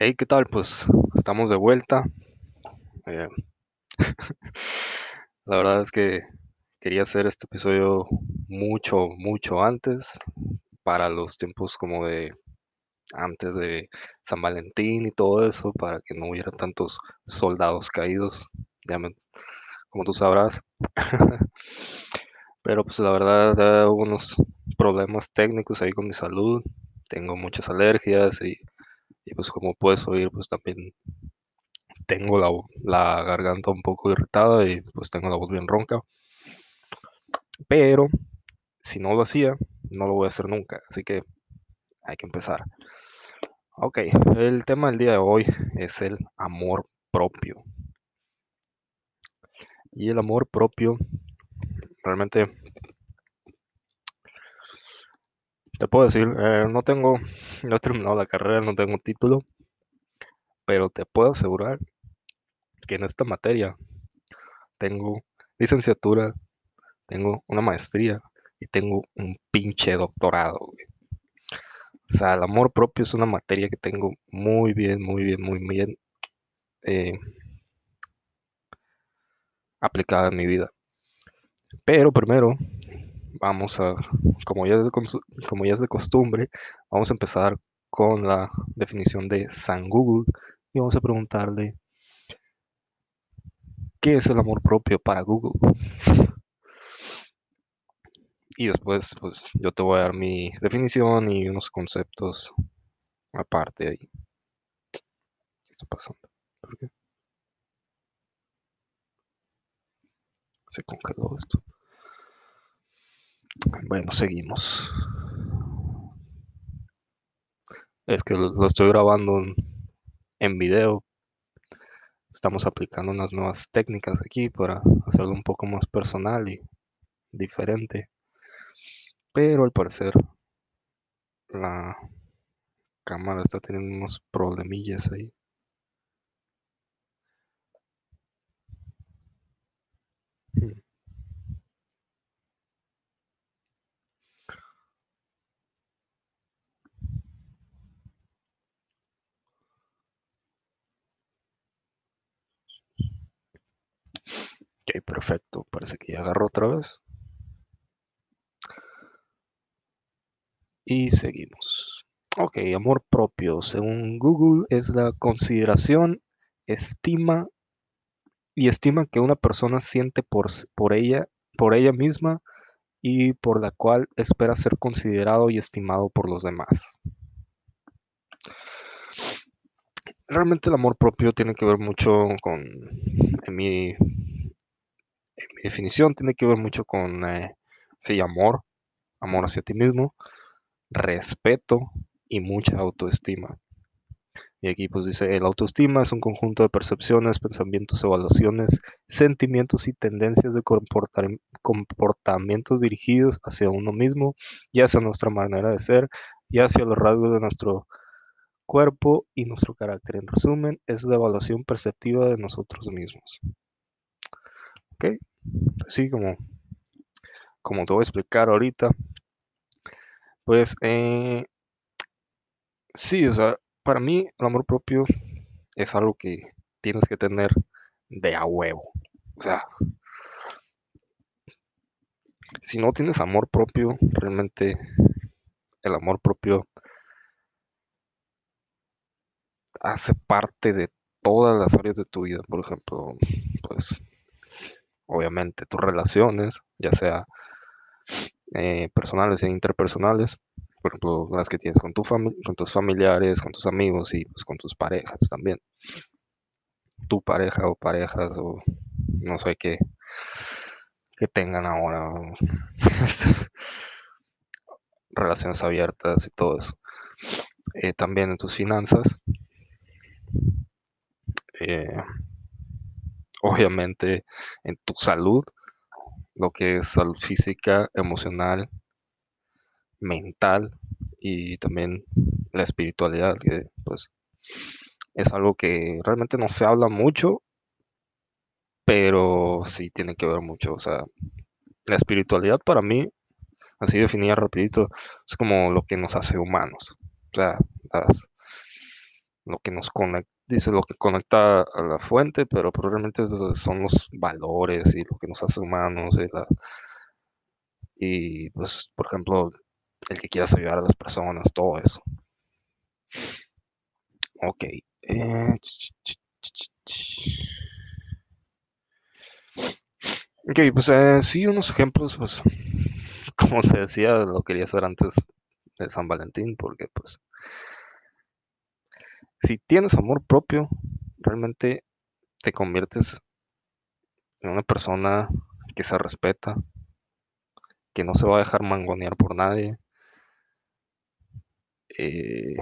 Hey, ¿qué tal? Pues estamos de vuelta. Eh, la verdad es que quería hacer este episodio mucho, mucho antes, para los tiempos como de antes de San Valentín y todo eso, para que no hubiera tantos soldados caídos, ya me- como tú sabrás. Pero pues la verdad hubo unos problemas técnicos ahí con mi salud. Tengo muchas alergias y, y pues como puedes oír, pues también tengo la, la garganta un poco irritada y pues tengo la voz bien ronca. Pero si no lo hacía, no lo voy a hacer nunca. Así que hay que empezar. Ok, el tema del día de hoy es el amor propio. Y el amor propio, realmente, te puedo decir, eh, no tengo, no he terminado la carrera, no tengo título, pero te puedo asegurar que en esta materia tengo licenciatura, tengo una maestría y tengo un pinche doctorado. O sea, el amor propio es una materia que tengo muy bien, muy bien, muy bien eh, aplicada en mi vida. Pero primero, vamos a, como ya, es de, como ya es de costumbre, vamos a empezar con la definición de San Google y vamos a preguntarle, ¿qué es el amor propio para Google? Y después, pues yo te voy a dar mi definición y unos conceptos aparte ahí. ¿Qué está pasando? ¿Por qué? Se congeló esto. Bueno, seguimos. Es que lo, estoy grabando en video. Estamos aplicando unas nuevas técnicas aquí para hacerlo un poco más personal y diferente. Pero al parecer la cámara está teniendo unos problemillas ahí. Perfecto. Parece que ya agarró otra vez. Y seguimos. Ok, amor propio. Según Google es la consideración, estima y estima que una persona siente por, por ella, por ella misma y por la cual espera ser considerado y estimado por los demás. Realmente el amor propio tiene que ver mucho con, en mi, en mi definición, tiene que ver mucho con, eh, sí, amor, amor hacia ti mismo, respeto y mucha autoestima. Y aquí pues dice, el autoestima es un conjunto de percepciones, pensamientos, evaluaciones, sentimientos y tendencias de comportamientos dirigidos hacia uno mismo y hacia nuestra manera de ser y hacia los rasgos de nuestro cuerpo y nuestro carácter. En resumen, es la evaluación perceptiva de nosotros mismos. ¿Ok? Así como, como te voy a explicar ahorita, pues eh, sí, o sea, para mí el amor propio es algo que tienes que tener de a huevo. O sea, si no tienes amor propio, realmente el amor propio hace parte de todas las áreas de tu vida. Por ejemplo, pues obviamente tus relaciones, ya sea eh, personales e interpersonales, por ejemplo, las que tienes con, tu con tus familiares, con tus amigos y pues, con tus parejas también. Tu pareja o parejas o no sé qué, que tengan ahora relaciones abiertas y todo eso. Eh, también en tus finanzas, eh, obviamente en tu salud, lo que es salud física, emocional, mental y también la espiritualidad, que pues es algo que realmente no se habla mucho, pero sí tiene que ver mucho. O sea, la espiritualidad para mí, así definida rapidito, es como lo que nos hace humanos. O sea, lo que nos conecta, dice lo que conecta a la fuente, pero probablemente son los valores y lo que nos hace humanos y, y pues, por ejemplo, el que quieras ayudar a las personas, todo eso. Ok. Eh, ok, pues eh, sí, unos ejemplos, pues, como te decía, lo quería hacer antes de San Valentín, porque pues, si tienes amor propio, realmente te conviertes en una persona que se respeta, que no se va a dejar mangonear por nadie. Eh,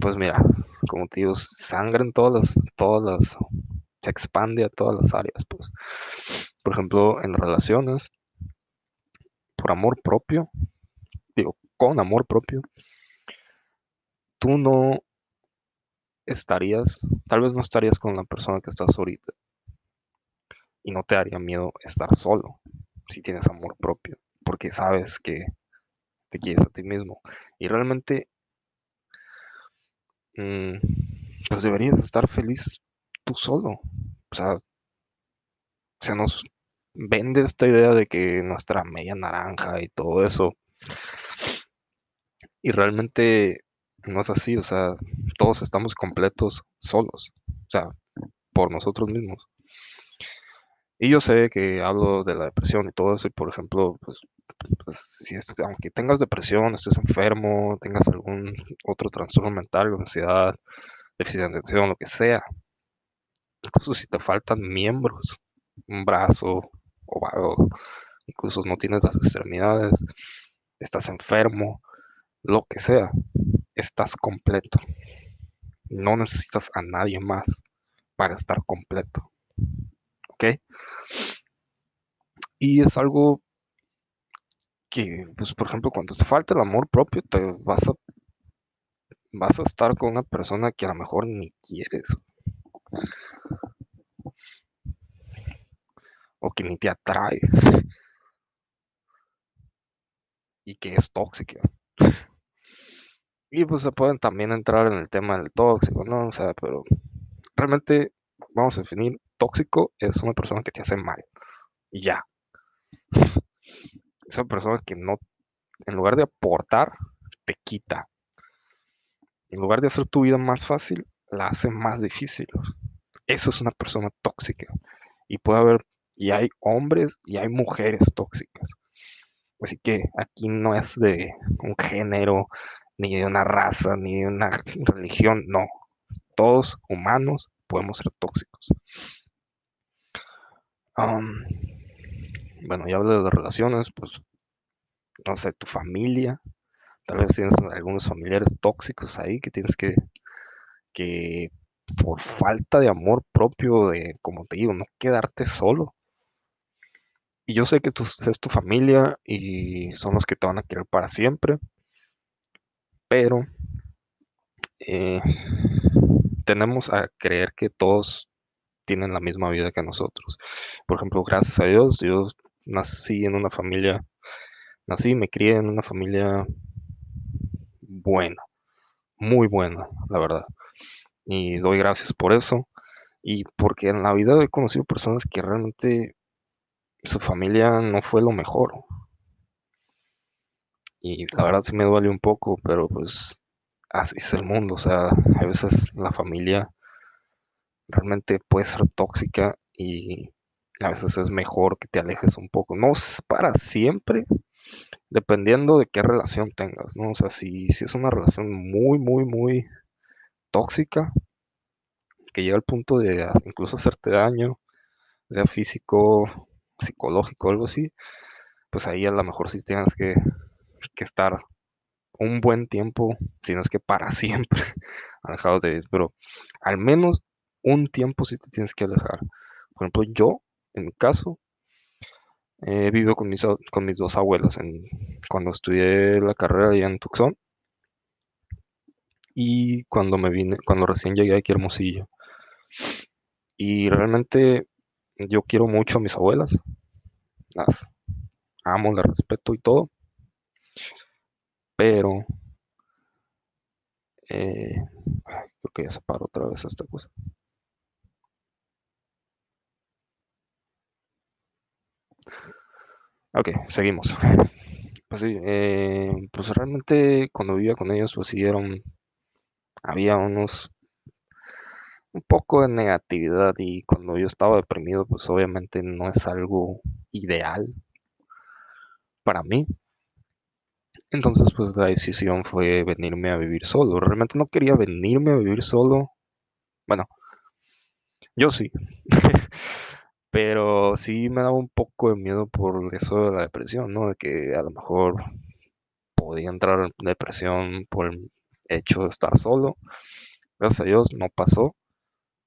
pues mira, como te digo, sangre en todas las, todas las, se expande a todas las áreas, pues. Por ejemplo, en relaciones, por amor propio, digo, con amor propio, tú no estarías, tal vez no estarías con la persona que estás ahorita. Y no te haría miedo estar solo si tienes amor propio, porque sabes que te quieres a ti mismo. Y realmente, mm, pues deberías estar feliz tú solo. O sea, se nos vende esta idea de que nuestra media naranja y todo eso. Y realmente no es así, o sea, todos estamos completos solos, o sea, por nosotros mismos. Y yo sé que hablo de la depresión y todo eso, y por ejemplo, pues, pues si aunque tengas depresión, estés enfermo, tengas algún otro trastorno mental, ansiedad, déficit de atención, lo que sea, incluso si te faltan miembros, un brazo o, incluso no tienes las extremidades, estás enfermo, lo que sea, estás completo. No necesitas a nadie más para estar completo. ¿Ok? Y es algo que, pues, por ejemplo, cuando te falta el amor propio, te vas a, vas a estar con una persona que a lo mejor ni quieres. O que ni te atrae. Y que es tóxica. Y pues se pueden también entrar en el tema del tóxico, ¿no? O sea, pero realmente vamos a definir tóxico es una persona que te hace mal. Y ya. Es una persona que no, en lugar de aportar, te quita. En lugar de hacer tu vida más fácil, la hace más difícil. Eso es una persona tóxica. Y puede haber, y hay hombres y hay mujeres tóxicas. Así que aquí no es de un género, ni de una raza, ni de una religión, no. Todos humanos podemos ser tóxicos. bueno, ya hablo de relaciones, pues, no sé, tu familia, tal vez tienes algunos familiares tóxicos ahí que tienes que, que por falta de amor propio, de, como te digo, no quedarte solo. Y yo sé que tú es tu familia y son los que te van a querer para siempre, pero eh, tenemos a creer que todos tienen la misma vida que nosotros. Por ejemplo, gracias a Dios, yo nací en una familia, nací y me crié en una familia buena, muy buena, la verdad. Y doy gracias por eso. Y porque en la vida he conocido personas que realmente su familia no fue lo mejor y la verdad sí me duele un poco, pero pues así es el mundo, o sea, a veces la familia realmente puede ser tóxica y a veces es mejor que te alejes un poco, no es para siempre, dependiendo de qué relación tengas, ¿no? O sea, si, si es una relación muy, muy, muy tóxica, que llega al punto de incluso hacerte daño, sea físico, psicológico, algo así, pues ahí a lo mejor sí tienes que que estar un buen tiempo, si no es que para siempre, alejados de ellos, pero al menos un tiempo sí te tienes que alejar. Por ejemplo, yo, en mi caso, he vivido con mis, dos abuelas cuando estudié la carrera allá en Tucson y cuando me vine, cuando recién llegué aquí a Hermosillo. Y realmente yo quiero mucho a mis abuelas, las amo, las respeto y todo, pero eh, Creo que ya se paró otra vez esta cosa. Ok, seguimos. Pues sí, eh, pues realmente cuando vivía con ellos, pues sí eran, había unos, un poco de negatividad y cuando yo estaba deprimido, pues obviamente no es algo ideal para mí. Entonces, pues la decisión fue venirme a vivir solo. Realmente no quería venirme a vivir solo. Bueno, yo sí. Pero sí me daba un poco de miedo por eso de la depresión, ¿no? De que a lo mejor podía entrar en depresión por el hecho de estar solo. Gracias a Dios no pasó.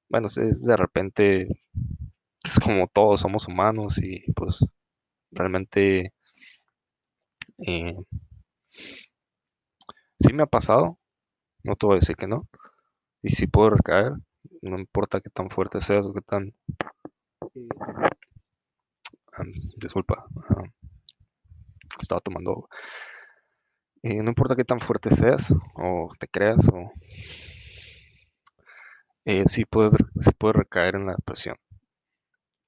Bueno, de repente es como todos somos humanos y pues realmente eh, sí me ha pasado, no te voy a decir que no, y sí puedo recaer, no importa qué tan fuerte seas o qué tan... ah, disculpa, estaba tomando agua. Eh, no importa qué tan fuerte seas o te creas o... eh, sí puedes, sí puedes recaer en la depresión.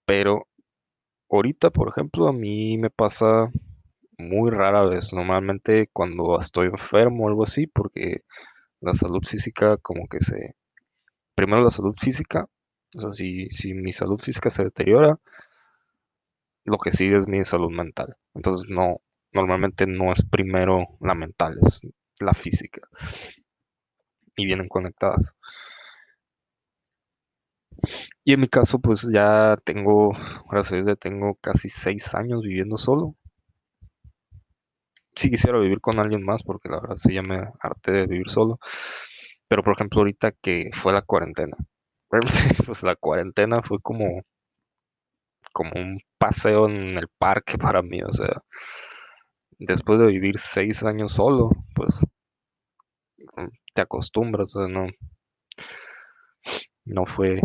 Pero ahorita, por ejemplo, a mí me pasa muy rara vez. Normalmente cuando estoy enfermo o algo así, porque la salud física como que se... Primero la salud física, o sea, si, si mi salud física se deteriora, lo que sigue es mi salud mental. Entonces no, normalmente no es primero la mental, es la física. Y vienen conectadas. Y en mi caso, pues ya tengo, gracias a Dios, ya tengo casi seis años viviendo solo. Sí quisiera vivir con alguien más, porque la verdad sí ya me harté de vivir solo. Pero por ejemplo, ahorita que fue la cuarentena. Pues la cuarentena fue como, como un paseo en el parque para mí. O sea, después de vivir seis años solo, pues te acostumbras, o sea, no, no fue,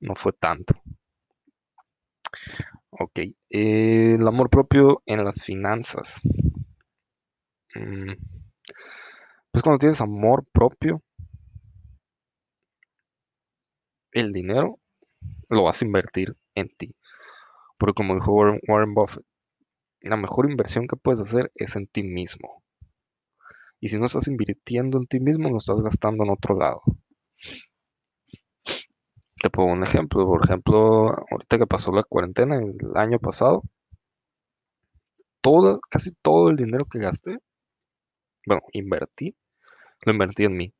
no fue tanto. Ok, eh, el amor propio en las finanzas. Mm, Pues cuando tienes amor propio, el dinero lo vas a invertir en ti. Porque como dijo Warren, Buffett, la mejor inversión que puedes hacer es en ti mismo. Y si no estás invirtiendo en ti mismo, lo estás gastando en otro lado. Te pongo un ejemplo. Por ejemplo, ahorita que pasó la cuarentena el año pasado, casi todo el dinero que gasté, bueno, invertí, lo invertí en mí.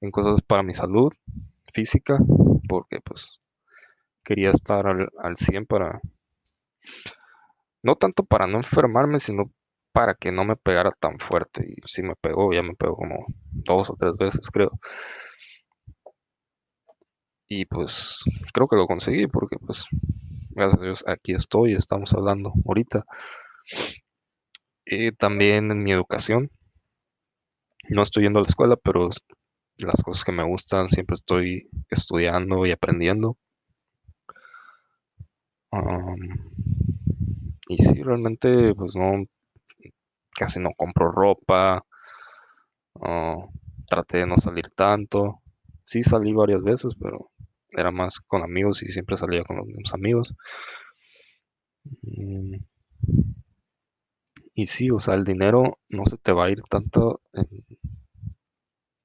En cosas para mi salud física, porque pues quería estar al, al 100 para, no tanto para no enfermarme, sino para que no me pegara tan fuerte. Y si me pegó, ya me pegó como dos o tres veces, creo. Y pues creo que lo conseguí porque pues gracias a Dios aquí estoy, estamos hablando ahorita. Eh, también en mi educación. No estoy yendo a la escuela, pero las cosas que me gustan siempre estoy estudiando y aprendiendo. Am, y sí, realmente pues no, casi no compro ropa. ah, traté de no salir tanto. Sí salí varias veces, pero era más con amigos y siempre salía con los mismos amigos. Mm, Y sí, o sea, el dinero no se te va a ir tanto en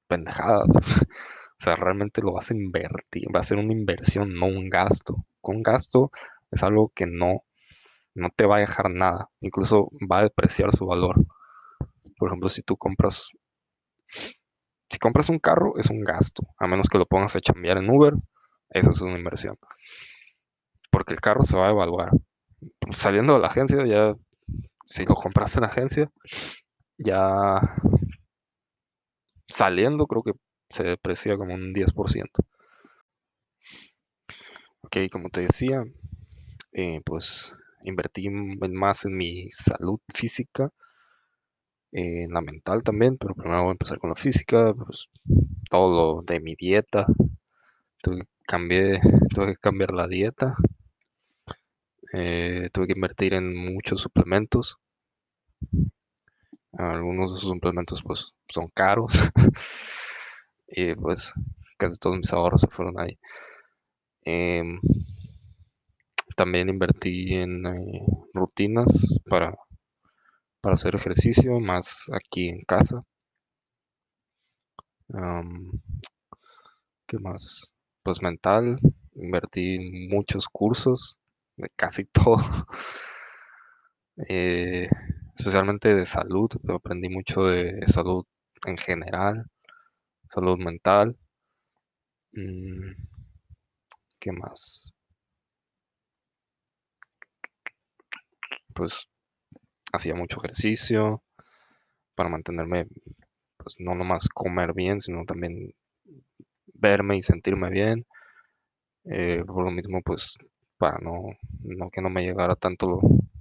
pendejadas. O sea, realmente lo vas a invertir, va a ser una inversión, no un gasto. Con gasto es algo que no, no te va a dejar nada, incluso va a depreciar su valor. Por ejemplo, si tú compras, si compras un carro, es un gasto, a menos que lo pongas a chambear en Uber, eso es una inversión, porque el carro se va a evaluar. Saliendo de la agencia, ya, si lo compras en agencia, ya saliendo creo que se deprecia como un 10%. Ok, como te decía, eh, pues invertí más en mi salud física, eh, en la mental también, pero primero voy a empezar con la física, pues todo lo de mi dieta, tuve que, cambié, tuve que cambiar la dieta, eh, tuve que invertir en muchos suplementos, algunos de esos suplementos pues son caros, y pues casi todos mis ahorros se fueron ahí. Em, también invertí en eh, rutinas para, para hacer ejercicio, más aquí en casa. ¿Qué más? Pues mental, invertí en muchos cursos, de casi todo. Eh, especialmente de salud, aprendí mucho de salud en general, salud mental. Mm, ¿Qué más? Pues hacía mucho ejercicio para mantenerme, pues no nomás comer bien, sino también verme y sentirme bien. Eh, por lo mismo, pues para no, no que no me llegara tanto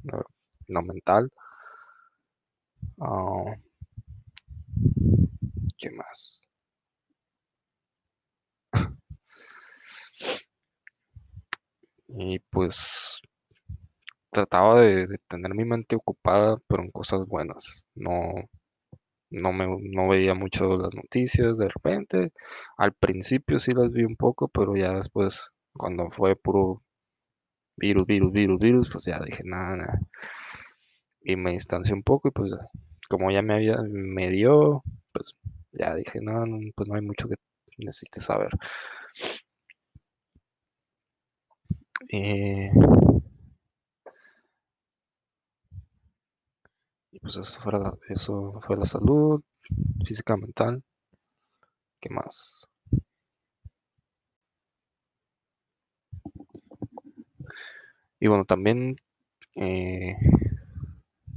lo, lo mental. Ah, ¿Qué más? Y pues trataba de, tener mi mente ocupada, pero en cosas buenas. No, no me no veía mucho las noticias de repente. Al principio sí las vi un poco, pero ya después, cuando fue puro virus, virus, virus, virus, pues ya dije nada, nada. Y me distancié un poco y pues como ya me había, me dio, pues ya dije, no, pues no hay mucho que necesite saber. Y pues eso fue, eso fue la salud física, mental. ¿Qué más? Y bueno, también eh,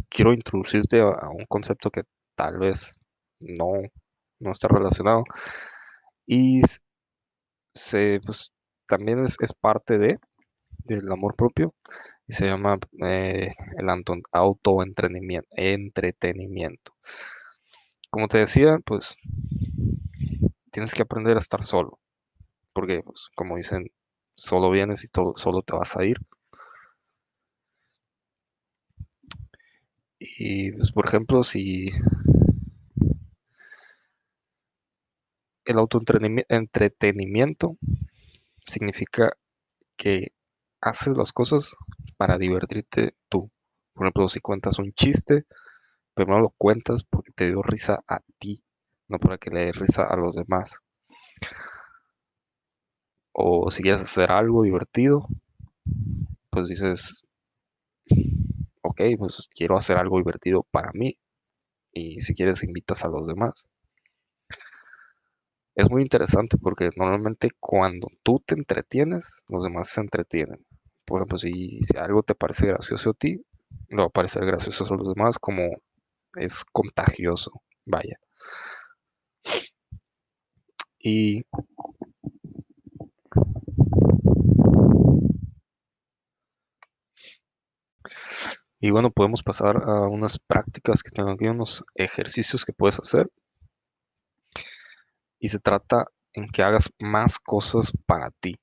quiero introducirte a, un concepto que tal vez no, no está relacionado. Y se, pues, también es, es parte de, del amor propio y se llama eh, el autoentretenimiento. Como te decía, pues tienes que aprender a estar solo, porque pues, como dicen, solo vienes y todo, solo te vas a ir. Y pues, por ejemplo, si el autoentretenimiento significa que haces las cosas para divertirte tú. Por ejemplo, si cuentas un chiste, primero lo cuentas porque te dio risa a ti, no para que le dé risa a los demás. O si quieres hacer algo divertido, pues dices, ok, pues quiero hacer algo divertido para mí. Y si quieres, invitas a los demás. Es muy interesante porque normalmente cuando tú te entretienes, los demás se entretienen. Por ejemplo, si, algo te parece gracioso a ti, le va a parecer gracioso a los demás como es contagioso, vaya. Y Y bueno, podemos pasar a unas prácticas que tengo aquí, unos ejercicios que puedes hacer. Y se trata en que hagas más cosas para ti.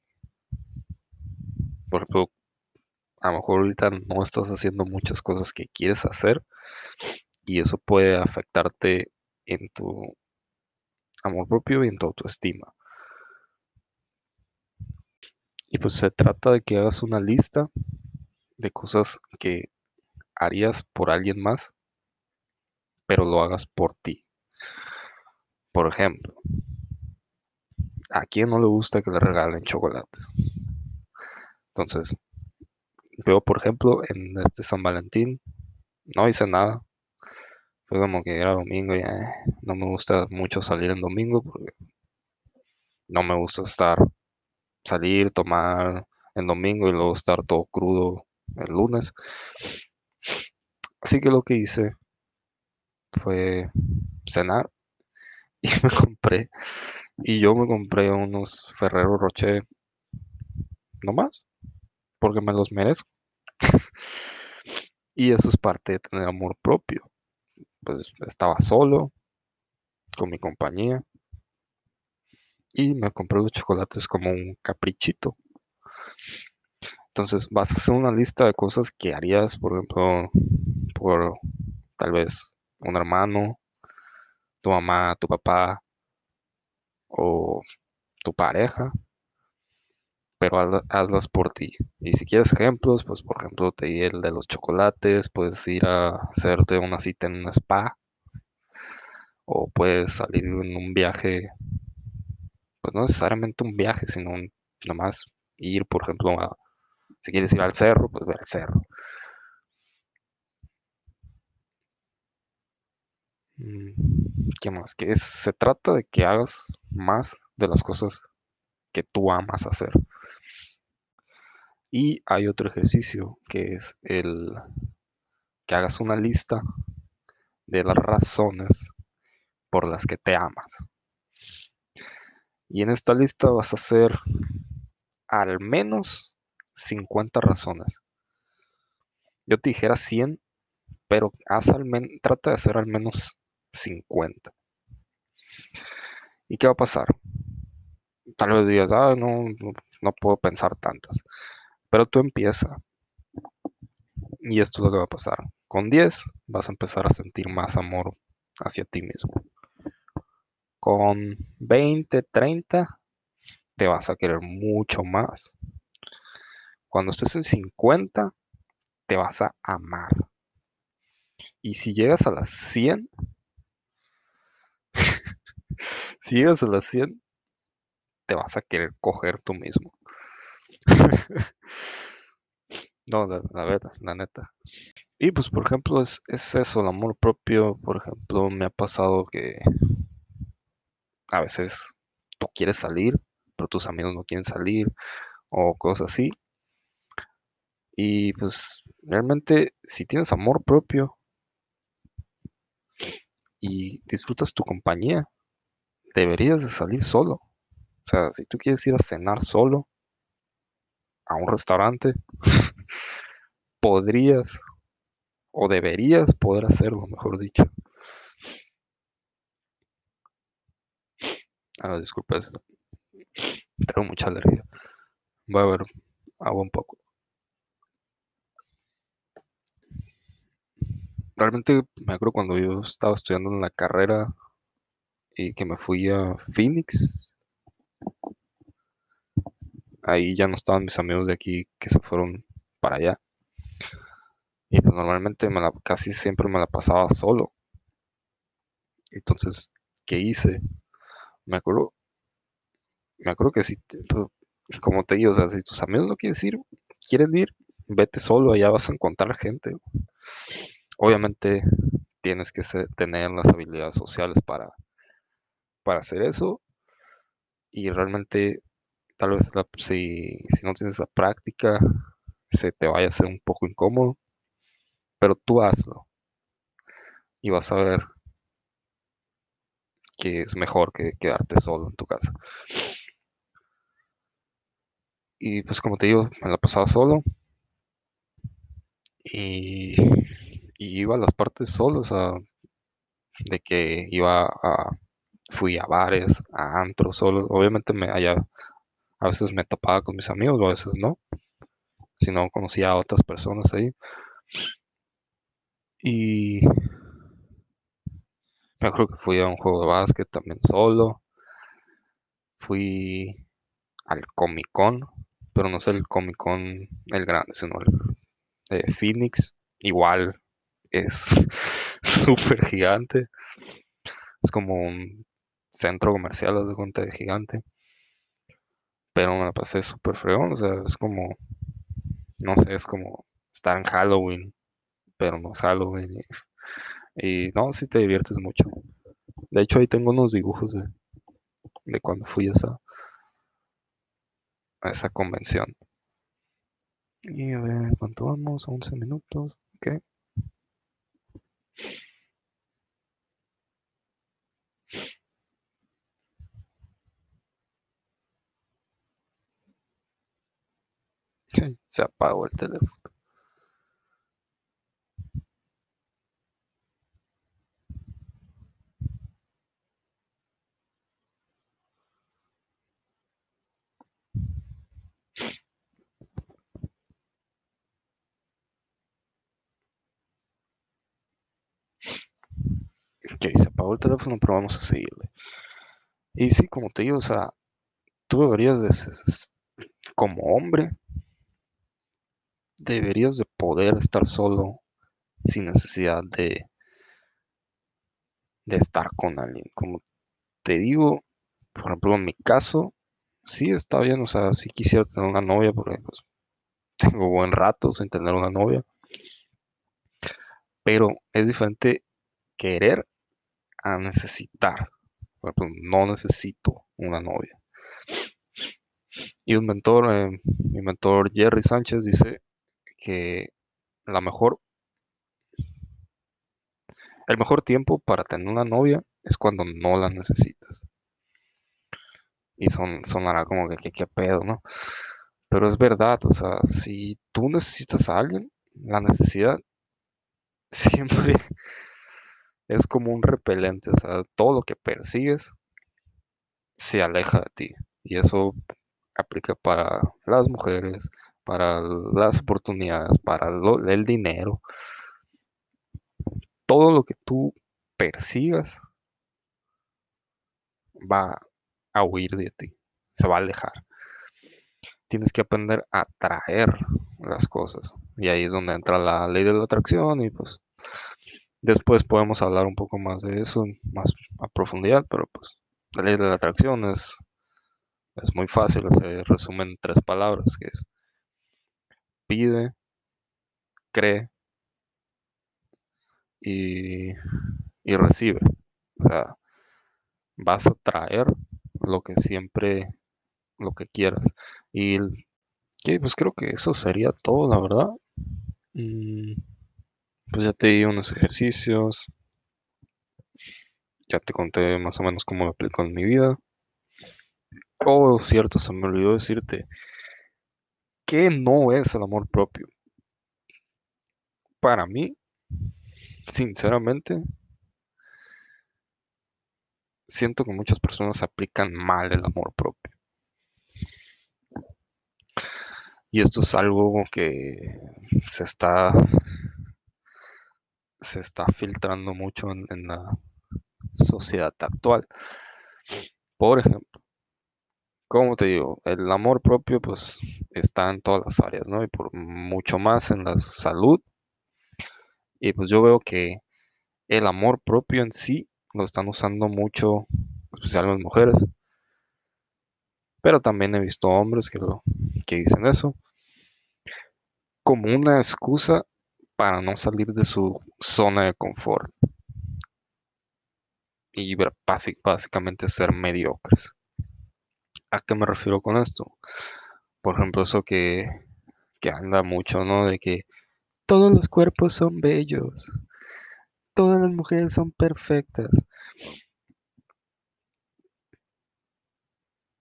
Por ejemplo, a lo mejor ahorita no estás haciendo muchas cosas que quieres hacer y eso puede afectarte en tu amor propio y en tu autoestima. Y pues se trata de que hagas una lista de cosas que harías por alguien más, pero lo hagas por ti. Por ejemplo, ¿a quién no le gusta que le regalen chocolates? Entonces, veo por ejemplo en este San Valentín, no hice nada. Fue como que era domingo y no me gusta mucho salir en domingo porque no me gusta estar, salir, tomar en domingo y luego estar todo crudo el lunes. Así que lo que hice fue cenar y me compré, y yo me compré unos Ferrero Rocher, no más, porque me los merezco. y eso es parte de tener amor propio. Pues estaba solo, con mi compañía, y me compré los chocolates como un caprichito. Entonces vas a hacer una lista de cosas que harías, por ejemplo, por tal vez un hermano, tu mamá, tu papá o tu pareja, pero hazlas por ti. Y si quieres ejemplos, pues por ejemplo te di el de los chocolates, puedes ir a hacerte una cita en un spa, o puedes salir en un viaje, pues no necesariamente un viaje, sino nomás ir, por ejemplo, a, si quieres ir al cerro, pues ver el cerro. Mm, ¿Qué más? Que se trata de que hagas más de las cosas que tú amas hacer. Y hay otro ejercicio que es el que hagas una lista de las razones por las que te amas. Y en esta lista vas a hacer al menos 50 razones. Yo te dijera 100, pero haz al trata de hacer al menos 50. ¿Y qué va a pasar? Tal vez digas, ah, no, no puedo pensar tantas. Pero tú empieza. Y esto es lo que va a pasar. Con 10 vas a empezar a sentir más amor hacia ti mismo. Con 20, 30 te vas a querer mucho más. Cuando estés en 50 te vas a amar. Y si llegas a las 100, si llegas a las 100, te vas a querer coger tú mismo. no, la, verdad, la neta. Y pues, por ejemplo, es, es eso, el amor propio. Por ejemplo, me ha pasado que a veces tú quieres salir, pero tus amigos no quieren salir o cosas así. Y pues realmente si tienes amor propio y disfrutas tu compañía, deberías de salir solo. O sea, si tú quieres ir a cenar solo a un restaurante, podrías o deberías poder hacerlo, mejor dicho. Ah, disculpa, tengo mucha alergia. Voy a ver agua un poco. Realmente me acuerdo cuando yo estaba estudiando en la carrera y que me fui a Phoenix. Ahí ya no estaban mis amigos de aquí que se fueron para allá. Y pues normalmente me la, casi siempre me la pasaba solo. Entonces, ¿qué hice? Me acuerdo, me acuerdo que si, como te digo, o sea, si tus amigos no quieren ir, quieren ir, vete solo, allá vas a encontrar gente. Obviamente tienes que tener las habilidades sociales para, para hacer eso. Y realmente, tal vez si, si no tienes la práctica, se te vaya a hacer un poco incómodo. Pero tú hazlo. Y vas a ver que es mejor que quedarte solo en tu casa. Y pues como te digo, me la pasaba solo. Y, iba a las partes solo, o sea, de que iba a, fui a bares, a antros solo. Obviamente me allá, a veces me topaba con mis amigos, a veces no. Si no conocía a otras personas ahí. Y me acuerdo que fui a un juego de básquet también solo. Fui al Comic Con, pero no es el Comic Con el grande, sino el de Phoenix. Igual es súper gigante. Es como un centro comercial de cuenta de gigante. Pero me la pasé súper fregón. O sea, es como, no sé, es como estar en Halloween, pero no es Halloween. Y no, si te diviertes mucho. De hecho, ahí tengo unos dibujos de, de cuando fui a esa, a esa convención. Y a ver, ¿cuánto vamos? 11 minutos. Ok. Se apagó el teléfono. Ok, se apagó el teléfono, pero vamos a seguirle. Y sí, como te digo, o sea, tú deberías de, como hombre, deberías de poder estar solo sin necesidad de, de estar con alguien. Como te digo, por ejemplo, en mi caso, sí está bien, o sea, sí quisiera tener una novia porque pues, tengo buen rato sin tener una novia. Pero es diferente querer a necesitar. No necesito una novia. Y un mentor, eh, mi mentor Jerry Sánchez dice que la mejor, el mejor tiempo para tener una novia es cuando no la necesitas. Y son, sonará como que qué pedo, ¿no? Pero es verdad, o sea, si tú necesitas a alguien, la necesidad siempre es como un repelente, o sea, todo lo que persigues se aleja de ti. Y eso aplica para las mujeres, para las oportunidades, para el dinero. Todo lo que tú persigas va a huir de ti, se va a alejar. Tienes que aprender a atraer las cosas. Y ahí es donde entra la ley de la atracción y pues después podemos hablar un poco más de eso, más a profundidad, pero pues la ley de la atracción es, es muy fácil, se resume en tres palabras, que es pide, cree y, y recibe. O sea, vas a traer lo que siempre, lo que quieras. Y pues creo que eso sería todo, la verdad. Mm, pues ya te di unos ejercicios. Ya te conté más o menos cómo lo aplico en mi vida. Oh, cierto, se me olvidó decirte que no es el amor propio. Para mí, sinceramente, siento que muchas personas aplican mal el amor propio. Y esto es algo que se está se está filtrando mucho en, la sociedad actual. Por ejemplo, como te digo, el amor propio pues está en todas las áreas, ¿no? Y por mucho más en la salud. Y pues yo veo que el amor propio en sí lo están usando mucho, especialmente mujeres. Pero también he visto hombres que, lo, que dicen eso como una excusa para no salir de su zona de confort y básicamente ser mediocres. ¿A qué me refiero con esto? Por ejemplo, eso que, que anda mucho, ¿no? De que todos los cuerpos son bellos, todas las mujeres son perfectas.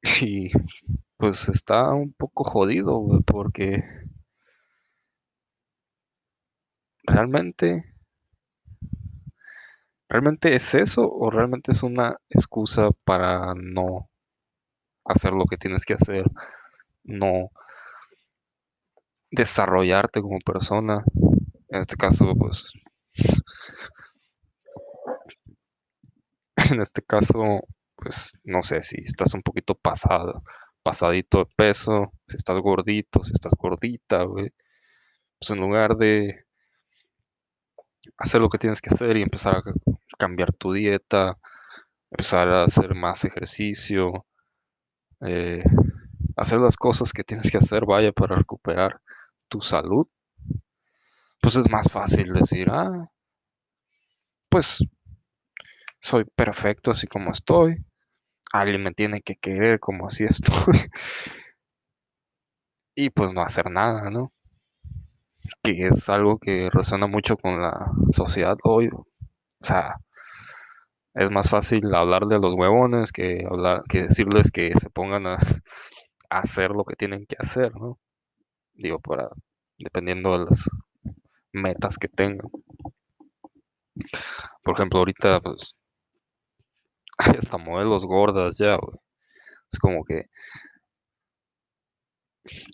Y pues está un poco jodido, porque realmente, realmente es eso o realmente es una excusa para no hacer lo que tienes que hacer, no desarrollarte como persona. En este caso, pues, en este caso, pues, no sé si estás un poquito pasado, pasadito de peso, si estás gordito, si estás gordita, güey. Pues en lugar de hacer lo que tienes que hacer y empezar a cambiar tu dieta, empezar a hacer más ejercicio, eh, hacer las cosas que tienes que hacer, vaya, para recuperar tu salud, pues es más fácil decir, ah, pues soy perfecto así como estoy, alguien me tiene que querer como así estoy, y pues no hacer nada, ¿no? Que es algo que resuena mucho con la sociedad hoy, o sea, es más fácil hablarle a los huevones que, hablar, que decirles que se pongan a, hacer lo que tienen que hacer, ¿no? Digo, para, dependiendo de las metas que tengan. Por ejemplo, ahorita, pues, hay hasta modelos gordas ya, güey. Es como que,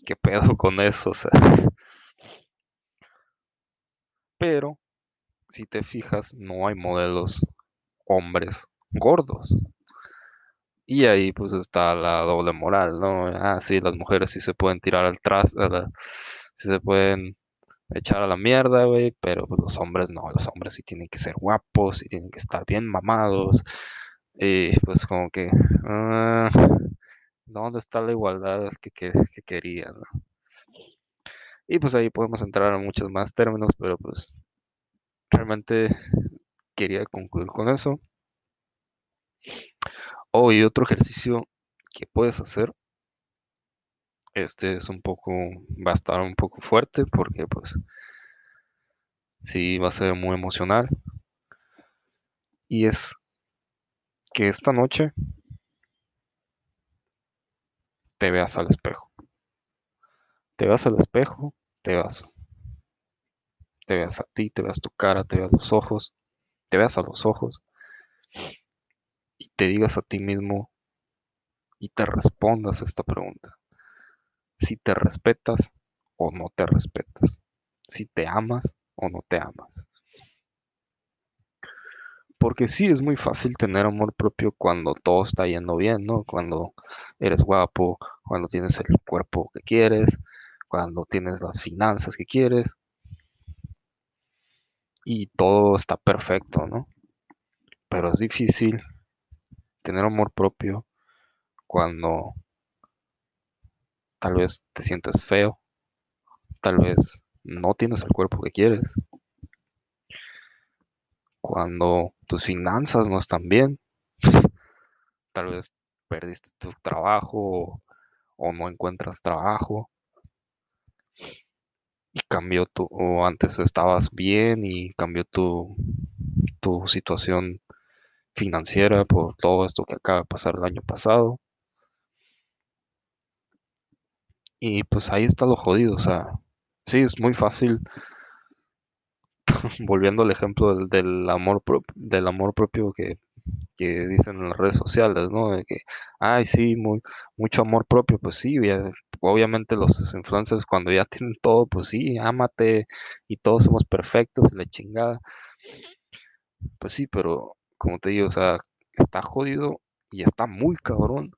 ¿qué pedo con eso? O sea, pero, si te fijas, no hay modelos hombres gordos. Y ahí pues está la doble moral, ¿no? Ah, sí, las mujeres sí se pueden tirar al tras, a la- sí se pueden echar a la mierda, güey, pero pues, los hombres no, los hombres sí tienen que ser guapos, y tienen que estar bien mamados, y pues como que, ah, ¿dónde está la igualdad que, que, que querían, ¿no? Y pues ahí podemos entrar a muchos más términos, pero pues realmente quería concluir con eso. Oh, y otro ejercicio que puedes hacer, este es un poco, va a estar un poco fuerte porque pues sí va a ser muy emocional. Y es que esta noche te veas al espejo. Te veas al espejo, te veas, te veas a ti, te veas tu cara, te veas los ojos, te veas a los ojos y te digas a ti mismo y te respondas esta pregunta. Si te respetas o no te respetas. Si te amas o no te amas. Porque sí es muy fácil tener amor propio cuando todo está yendo bien, ¿no? Cuando eres guapo, cuando tienes el cuerpo que quieres, cuando tienes las finanzas que quieres. Y todo está perfecto, ¿no? Pero es difícil tener amor propio cuando tal vez te sientes feo, tal vez no tienes el cuerpo que quieres, cuando tus finanzas no están bien, tal vez perdiste tu trabajo o no encuentras trabajo y cambió tu, o antes estabas bien y cambió tu, tu situación financiera por todo esto que acaba de pasar el año pasado. Y pues ahí está lo jodido, o sea, sí, es muy fácil, volviendo al ejemplo del, del amor, del amor propio que, que dicen en las redes sociales, ¿no? De que, ay, sí, muy, mucho amor propio, pues sí, obviamente los influencers cuando ya tienen todo, pues sí, ámate y todos somos perfectos y la chingada. Pues sí, pero como te digo, o sea, está jodido y está muy cabrón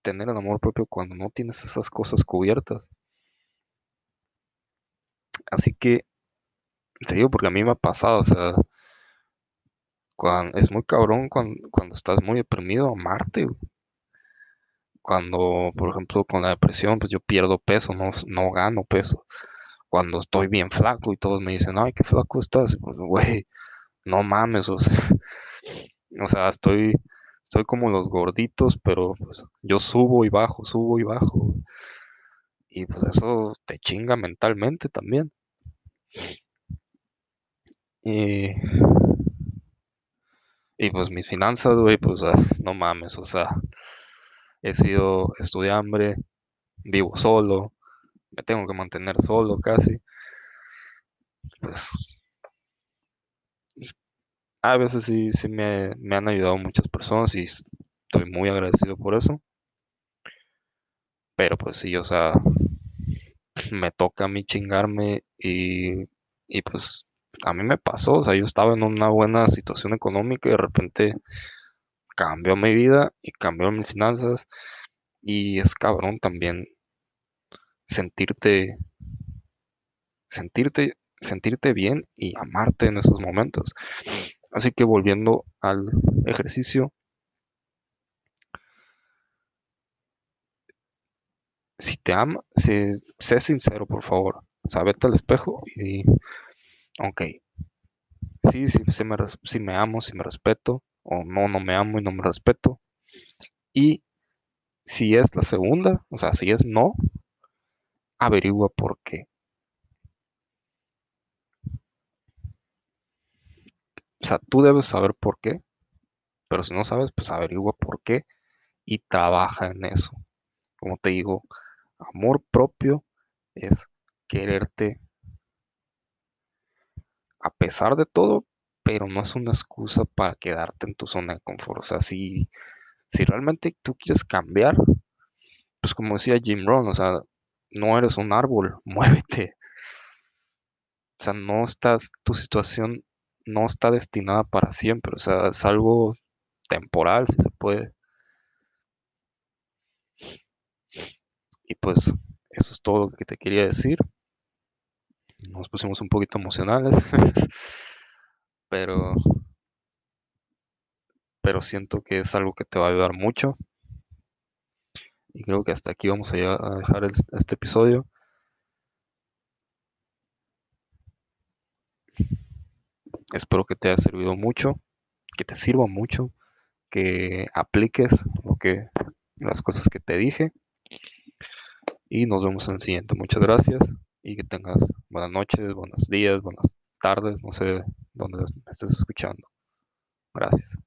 tener el amor propio cuando no tienes esas cosas cubiertas. Así que, te digo, porque a mí me ha pasado, o sea, cuan- es muy cabrón cuando, cuando estás muy deprimido, amarte. Cuando, por ejemplo, con la depresión, pues yo pierdo peso, no, no gano peso. Cuando estoy bien flaco y todos me dicen, ay, qué flaco estás, pues, güey, no mames, o sea, o sea, estoy, estoy como los gorditos, pero pues yo subo y bajo, subo y bajo. Y pues eso te chinga mentalmente también. Y, y pues mis finanzas, güey, pues ah, no mames, o sea, he sido estudiambre, vivo solo, me tengo que mantener solo casi. Pues a veces sí, sí me, me han ayudado muchas personas y estoy muy agradecido por eso. Pero pues sí, o sea, me toca a mí chingarme y, y pues a mí me pasó, o sea, yo estaba en una buena situación económica y de repente cambió mi vida y cambió mis finanzas y es cabrón también sentirte, sentirte, sentirte bien y amarte en esos momentos. Así que volviendo al ejercicio, si te ama, si, sé sincero, por favor. O sea, al espejo y ok, sí, sí, sí me, sí me amo, sí me respeto, o no, no me amo y no me respeto. Y si es la segunda, o sea, si es no, averigua por qué. O sea, tú debes saber por qué, pero si no sabes, pues averigua por qué y trabaja en eso. Como te digo, amor propio es quererte a pesar de todo, pero no es una excusa para quedarte en tu zona de confort. O sea, si, si realmente tú quieres cambiar, pues como decía Jim Rohn, o sea, no eres un árbol, muévete. O sea, no estás, tu situación no está destinada para siempre, o sea, es algo temporal, si se puede. Y pues eso es todo lo que te quería decir. Nos pusimos un poquito emocionales. pero pero siento que es algo que te va a ayudar mucho. Y creo que hasta aquí vamos a dejar este episodio. Espero que te haya servido mucho, que te sirva mucho, que apliques lo que las cosas que te dije. Y nos vemos en el siguiente. Muchas gracias y que tengas buenas noches, buenos días, buenas tardes, no sé dónde me estés escuchando. Gracias.